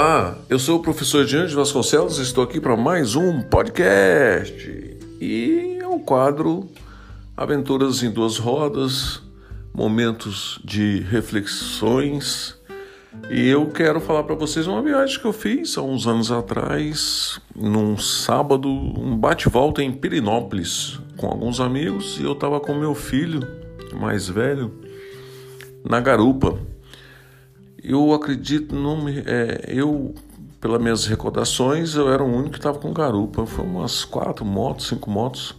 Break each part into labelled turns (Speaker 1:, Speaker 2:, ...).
Speaker 1: Olá, eu sou o professor Diante Vasconcelos e estou aqui para mais um podcast. E é um quadro Aventuras em Duas Rodas, momentos de reflexões. E eu quero falar para vocês uma viagem que eu fiz há uns anos atrás, num sábado, um bate-volta em Pirinópolis, com alguns amigos, e eu estava com meu filho mais velho na garupa. Eu acredito, não é, eu, pelas minhas recordações, eu era o único que estava com garupa. Foi umas quatro motos, cinco motos.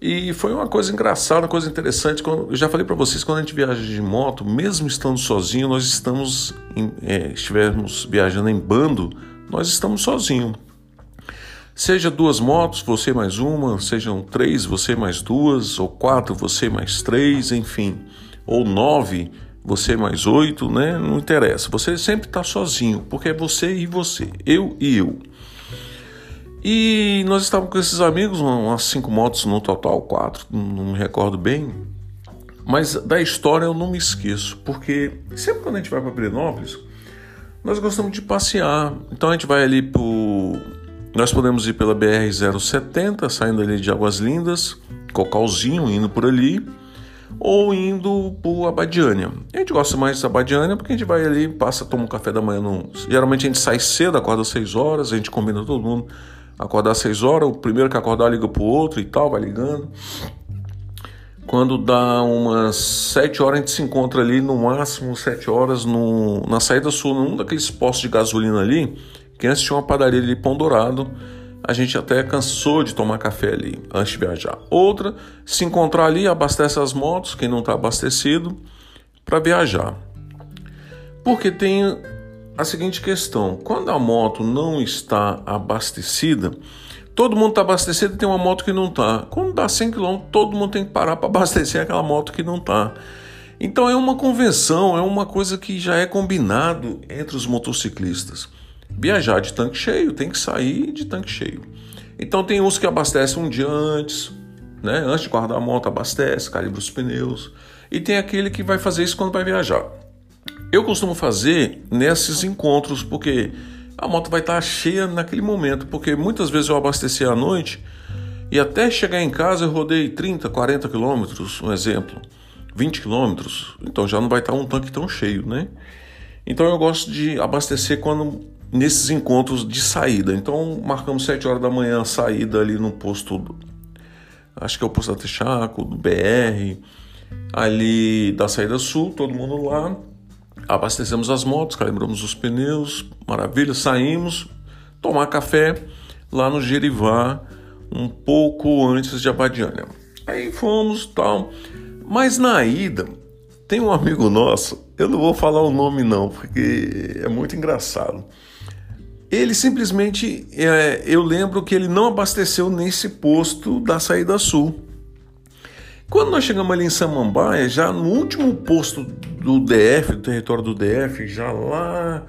Speaker 1: E foi uma coisa engraçada, uma coisa interessante. Eu já falei para vocês, quando a gente viaja de moto, mesmo estando sozinho, nós estamos, em, é, estivermos viajando em bando, nós estamos sozinhos. Seja duas motos, você mais uma, sejam três, você mais duas, ou quatro, você mais três, enfim, ou nove, você mais oito, né? Não interessa. Você sempre está sozinho, porque é você e você, eu e eu. E nós estávamos com esses amigos, umas cinco motos no total, quatro, não me recordo bem. Mas da história eu não me esqueço, porque sempre quando a gente vai para Pirenópolis, nós gostamos de passear. Então a gente vai ali por. Nós podemos ir pela BR-070, saindo ali de Águas Lindas, Cocalzinho, indo por ali ou indo para Abadiânia. A gente gosta mais da Abadiânia porque a gente vai ali, passa, toma um café da manhã. No... Geralmente a gente sai cedo, acorda às 6 horas, a gente combina todo mundo acordar às 6 horas, o primeiro que acordar liga pro outro e tal, vai ligando. Quando dá umas 7 horas, a gente se encontra ali, no máximo 7 horas, no, na saída sul, num daqueles postos de gasolina ali, que antes tinha uma padaria ali, Pão Dourado, a gente até cansou de tomar café ali antes de viajar. Outra, se encontrar ali, abastece as motos, quem não está abastecido, para viajar. Porque tem a seguinte questão: quando a moto não está abastecida, todo mundo está abastecido e tem uma moto que não está. Quando dá 100 km, todo mundo tem que parar para abastecer aquela moto que não está. Então é uma convenção, é uma coisa que já é combinado entre os motociclistas viajar de tanque cheio, tem que sair de tanque cheio. Então tem uns que abastecem um dia antes, né? Antes de guardar a moto, abastece, calibra os pneus. E tem aquele que vai fazer isso quando vai viajar. Eu costumo fazer nesses encontros, porque a moto vai estar cheia naquele momento, porque muitas vezes eu abasteci à noite e até chegar em casa eu rodei 30, 40 quilômetros, um exemplo, 20 quilômetros, então já não vai estar um tanque tão cheio, né? Então eu gosto de abastecer quando nesses encontros de saída. Então marcamos 7 horas da manhã a saída ali no posto, acho que é o posto da Texaco, do BR, ali da saída sul, todo mundo lá. Abastecemos as motos, calibramos os pneus, maravilha, saímos, tomar café lá no Gerivá, um pouco antes de Abadiânia. Aí fomos tal, mas na ida tem um amigo nosso, eu não vou falar o nome não, porque é muito engraçado. Ele simplesmente, é, eu lembro que ele não abasteceu nesse posto da saída sul. Quando nós chegamos ali em Samambaia, já no último posto do DF, do território do DF, já lá,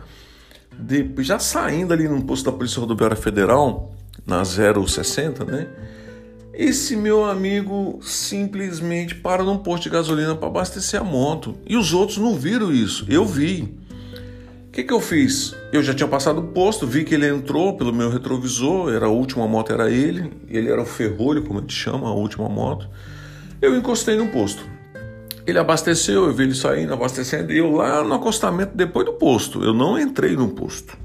Speaker 1: de, já saindo ali no posto da Polícia Rodoviária Federal, na 060, né? Esse meu amigo simplesmente para num posto de gasolina para abastecer a moto. E os outros não viram isso. Eu vi. O que, que eu fiz? Eu já tinha passado o posto, vi que ele entrou pelo meu retrovisor, era a última moto, era ele. Ele era o ferrolho, como a gente chama, a última moto. Eu encostei no posto. Ele abasteceu, eu vi ele saindo, abastecendo, e eu lá no acostamento depois do posto. Eu não entrei no posto.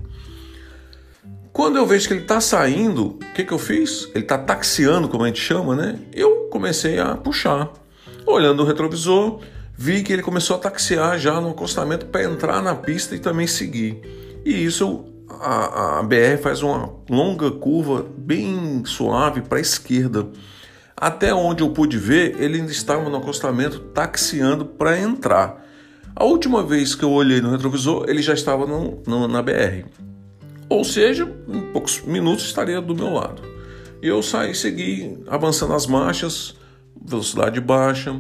Speaker 1: Quando eu vejo que ele está saindo, o que, que eu fiz? Ele está taxiando, como a gente chama, né? Eu comecei a puxar. Olhando o retrovisor, vi que ele começou a taxiar já no acostamento para entrar na pista e também seguir. E isso, a, a BR faz uma longa curva bem suave para a esquerda. Até onde eu pude ver, ele ainda estava no acostamento taxiando para entrar. A última vez que eu olhei no retrovisor, ele já estava no, no, na BR. Ou seja, em poucos minutos estaria do meu lado. E eu saí, segui avançando as marchas, velocidade baixa,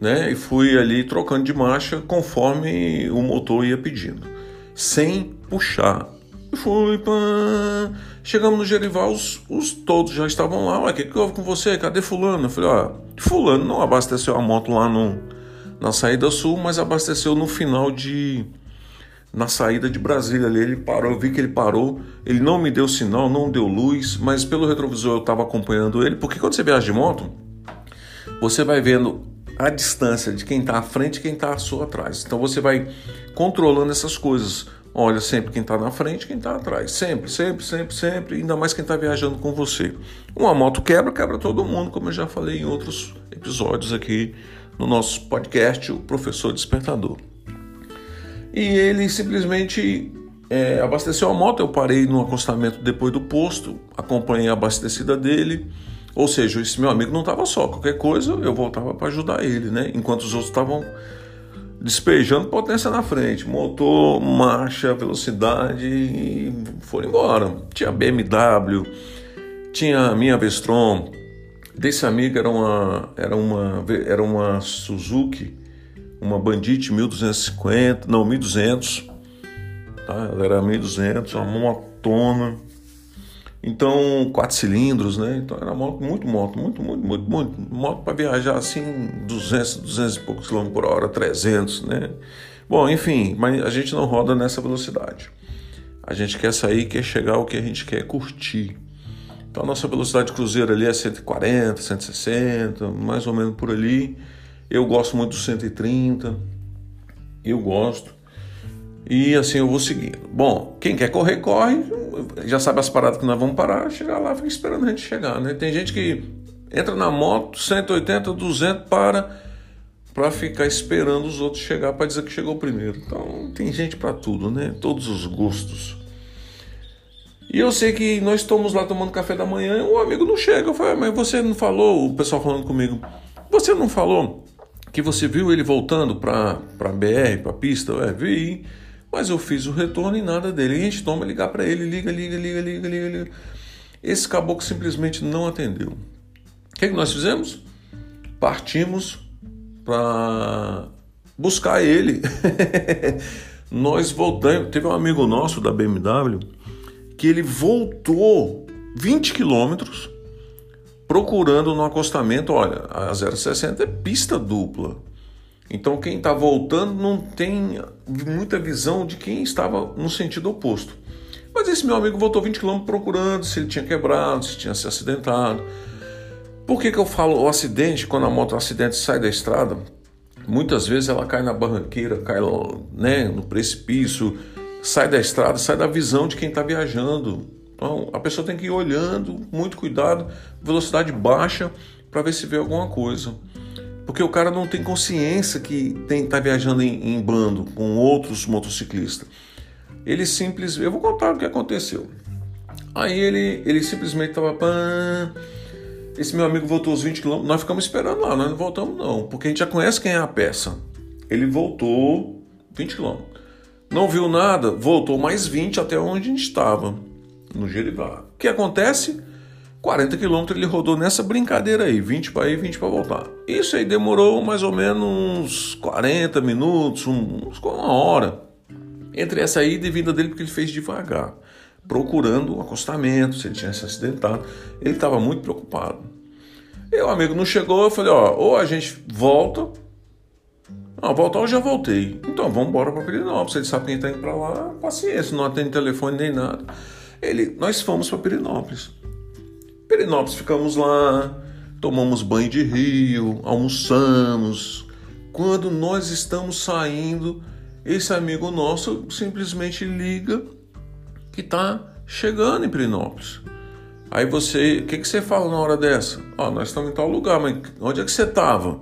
Speaker 1: né? E fui ali trocando de marcha conforme o motor ia pedindo, sem puxar. Fui, pá. chegamos no Gerival, os, os, todos já estavam lá. O que, que houve com você? Cadê Fulano? Eu falei: ó, Fulano não abasteceu a moto lá no, na saída sul, mas abasteceu no final de na saída de Brasília ali. Ele parou, eu vi que ele parou. Ele não me deu sinal, não deu luz, mas pelo retrovisor eu estava acompanhando ele, porque quando você viaja de moto, você vai vendo a distância de quem está à frente e quem está à sua atrás. Então você vai controlando essas coisas. Olha sempre quem está na frente quem está atrás. Sempre, sempre, sempre, sempre. Ainda mais quem está viajando com você. Uma moto quebra, quebra todo mundo, como eu já falei em outros episódios aqui no nosso podcast, o Professor Despertador. E ele simplesmente é, abasteceu a moto. Eu parei no acostamento depois do posto, acompanhei a abastecida dele. Ou seja, esse meu amigo não estava só. Qualquer coisa eu voltava para ajudar ele, né? Enquanto os outros estavam despejando potência na frente, motor, marcha, velocidade e foram embora. Tinha BMW, tinha a minha Vestron. Desse amigo era uma era uma era uma Suzuki, uma Bandit 1250, não 1200. Tá? Ela era 1200, uma motona. Então, quatro cilindros, né? Então era moto, muito moto, muito, muito, muito, muito. Moto para viajar assim, 200, 200 e poucos quilômetros por hora, 300, né? Bom, enfim, mas a gente não roda nessa velocidade. A gente quer sair, quer chegar o que a gente quer curtir. Então a nossa velocidade de cruzeiro ali é 140, 160, mais ou menos por ali. Eu gosto muito do 130. Eu gosto. E assim eu vou seguindo. Bom, quem quer correr, corre. Já sabe as paradas que nós vamos parar, chegar lá, fica esperando a gente chegar, né? Tem gente que entra na moto, 180, 200, para para ficar esperando os outros chegar para dizer que chegou primeiro. Então, tem gente para tudo, né? Todos os gostos. E eu sei que nós estamos lá tomando café da manhã, o amigo não chega. Eu falei, ah, mas você não falou, o pessoal falando comigo, você não falou que você viu ele voltando para BR, para pista? É, vi. Mas eu fiz o retorno e nada dele. E a gente toma ligar para ele, liga, liga, liga, liga, liga, liga. Esse caboclo simplesmente não atendeu. O que, que nós fizemos? Partimos para buscar ele. nós voltamos. Teve um amigo nosso da BMW que ele voltou 20 quilômetros procurando no acostamento. Olha, a 060 é pista dupla. Então quem está voltando não tem muita visão de quem estava no sentido oposto. Mas esse meu amigo voltou 20 km procurando se ele tinha quebrado, se tinha se acidentado. Por que, que eu falo o acidente, quando a moto acidente sai da estrada? Muitas vezes ela cai na barranqueira, cai né, no precipício, sai da estrada, sai da visão de quem está viajando. Então a pessoa tem que ir olhando, muito cuidado, velocidade baixa, para ver se vê alguma coisa. Porque o cara não tem consciência que tem tá viajando em, em bando com outros motociclistas. Ele simples, eu vou contar o que aconteceu. Aí ele, ele simplesmente estava esse meu amigo voltou os 20 quilômetros, nós ficamos esperando lá, nós não voltamos não, porque a gente já conhece quem é a peça. Ele voltou 20 quilômetros. Não viu nada, voltou mais 20 até onde a gente estava, no Gerivá. O que acontece? 40 quilômetros ele rodou nessa brincadeira aí, 20 para ir, 20 para voltar. Isso aí demorou mais ou menos uns 40 minutos, uns, uma hora. Entre essa ida e vinda dele, porque ele fez devagar, procurando o acostamento, se ele tinha se acidentado. Ele estava muito preocupado. E o amigo não chegou, eu falei, ó, ou a gente volta. Não, voltar eu já voltei. Então vamos embora para Pirinópolis. Ele sabe quem está indo para lá, paciência, não atende telefone nem nada. Ele, nós fomos para Pirinópolis. Perinópolis ficamos lá, tomamos banho de rio, almoçamos. Quando nós estamos saindo, esse amigo nosso simplesmente liga que está chegando em Perinópolis. Aí você, o que, que você fala na hora dessa? Ó, oh, nós estamos em tal lugar, mas onde é que você estava?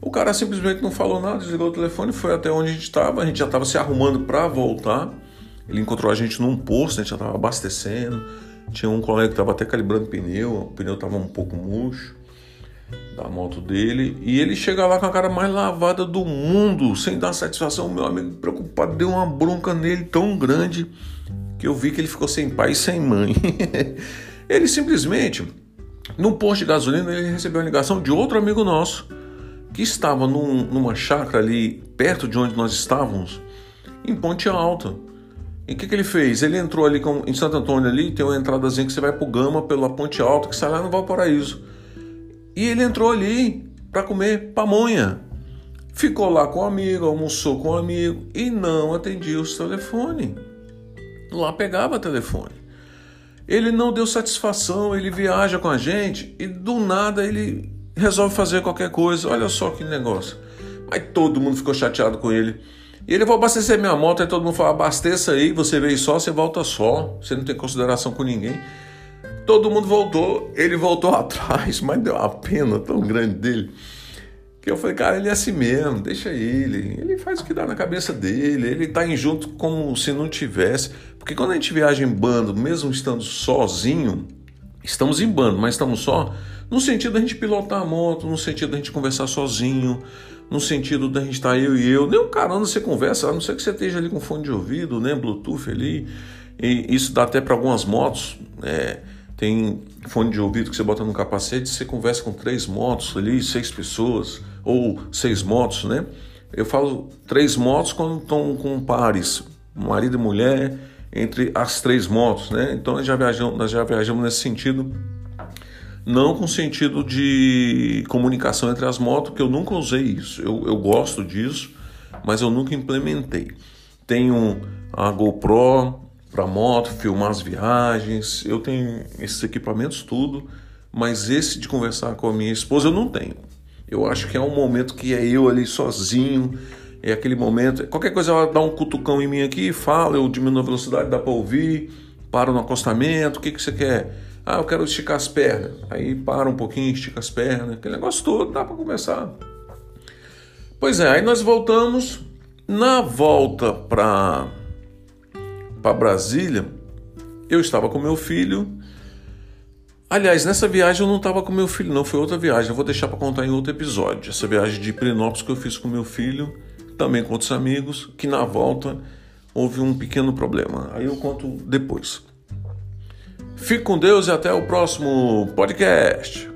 Speaker 1: O cara simplesmente não falou nada, desligou o telefone, foi até onde a gente estava. A gente já estava se arrumando para voltar. Ele encontrou a gente num posto, a gente já estava abastecendo tinha um colega que estava até calibrando pneu, o pneu estava um pouco murcho da moto dele. E ele chega lá com a cara mais lavada do mundo, sem dar satisfação. Meu amigo preocupado deu uma bronca nele tão grande que eu vi que ele ficou sem pai e sem mãe. ele simplesmente, no posto de gasolina, ele recebeu uma ligação de outro amigo nosso que estava num, numa chácara ali perto de onde nós estávamos, em Ponte Alta. E o que, que ele fez? Ele entrou ali com, em Santo Antônio ali, tem uma entradazinha que você vai pro Gama pela Ponte Alta, que sai lá no Valparaíso. E ele entrou ali para comer pamonha. ficou lá com o amigo, almoçou com o amigo e não atendia os telefones. Lá pegava telefone. Ele não deu satisfação, ele viaja com a gente e do nada ele resolve fazer qualquer coisa. Olha só que negócio. Mas todo mundo ficou chateado com ele. E ele vai abastecer minha moto, aí todo mundo fala, abasteça aí, você veio só, você volta só, você não tem consideração com ninguém. Todo mundo voltou, ele voltou atrás, mas deu uma pena tão grande dele. Que eu falei, cara, ele é assim mesmo, deixa ele. Ele faz o que dá na cabeça dele, ele tá em junto como se não tivesse. Porque quando a gente viaja em bando, mesmo estando sozinho, estamos em bando, mas estamos só, no sentido da gente pilotar a moto, no sentido da gente conversar sozinho, no sentido da gente estar tá eu e eu. Nem um caramba você conversa, a não ser que você esteja ali com fone de ouvido, né, Bluetooth ali. E isso dá até para algumas motos. É, tem fone de ouvido que você bota no capacete, você conversa com três motos ali, seis pessoas, ou seis motos, né? Eu falo três motos quando estão com pares, marido e mulher, entre as três motos, né? Então nós já viajamos, nós já viajamos nesse sentido, não com sentido de comunicação entre as motos, que eu nunca usei isso. Eu, eu gosto disso, mas eu nunca implementei. Tenho a GoPro, para moto, filmar as viagens. Eu tenho esses equipamentos tudo, mas esse de conversar com a minha esposa eu não tenho. Eu acho que é um momento que é eu ali sozinho, é aquele momento. Qualquer coisa ela dá um cutucão em mim aqui, fala, eu diminuo a velocidade, dá para ouvir, paro no acostamento, o que, que você quer? Ah, eu quero esticar as pernas. Aí para um pouquinho, estica as pernas, aquele negócio todo, dá para começar. Pois é, aí nós voltamos. Na volta para Brasília, eu estava com meu filho. Aliás, nessa viagem eu não estava com meu filho, não, foi outra viagem. Eu vou deixar para contar em outro episódio. Essa viagem de Prinópolis que eu fiz com meu filho, também com outros amigos, que na volta houve um pequeno problema. Aí eu conto depois. Fique com Deus e até o próximo podcast.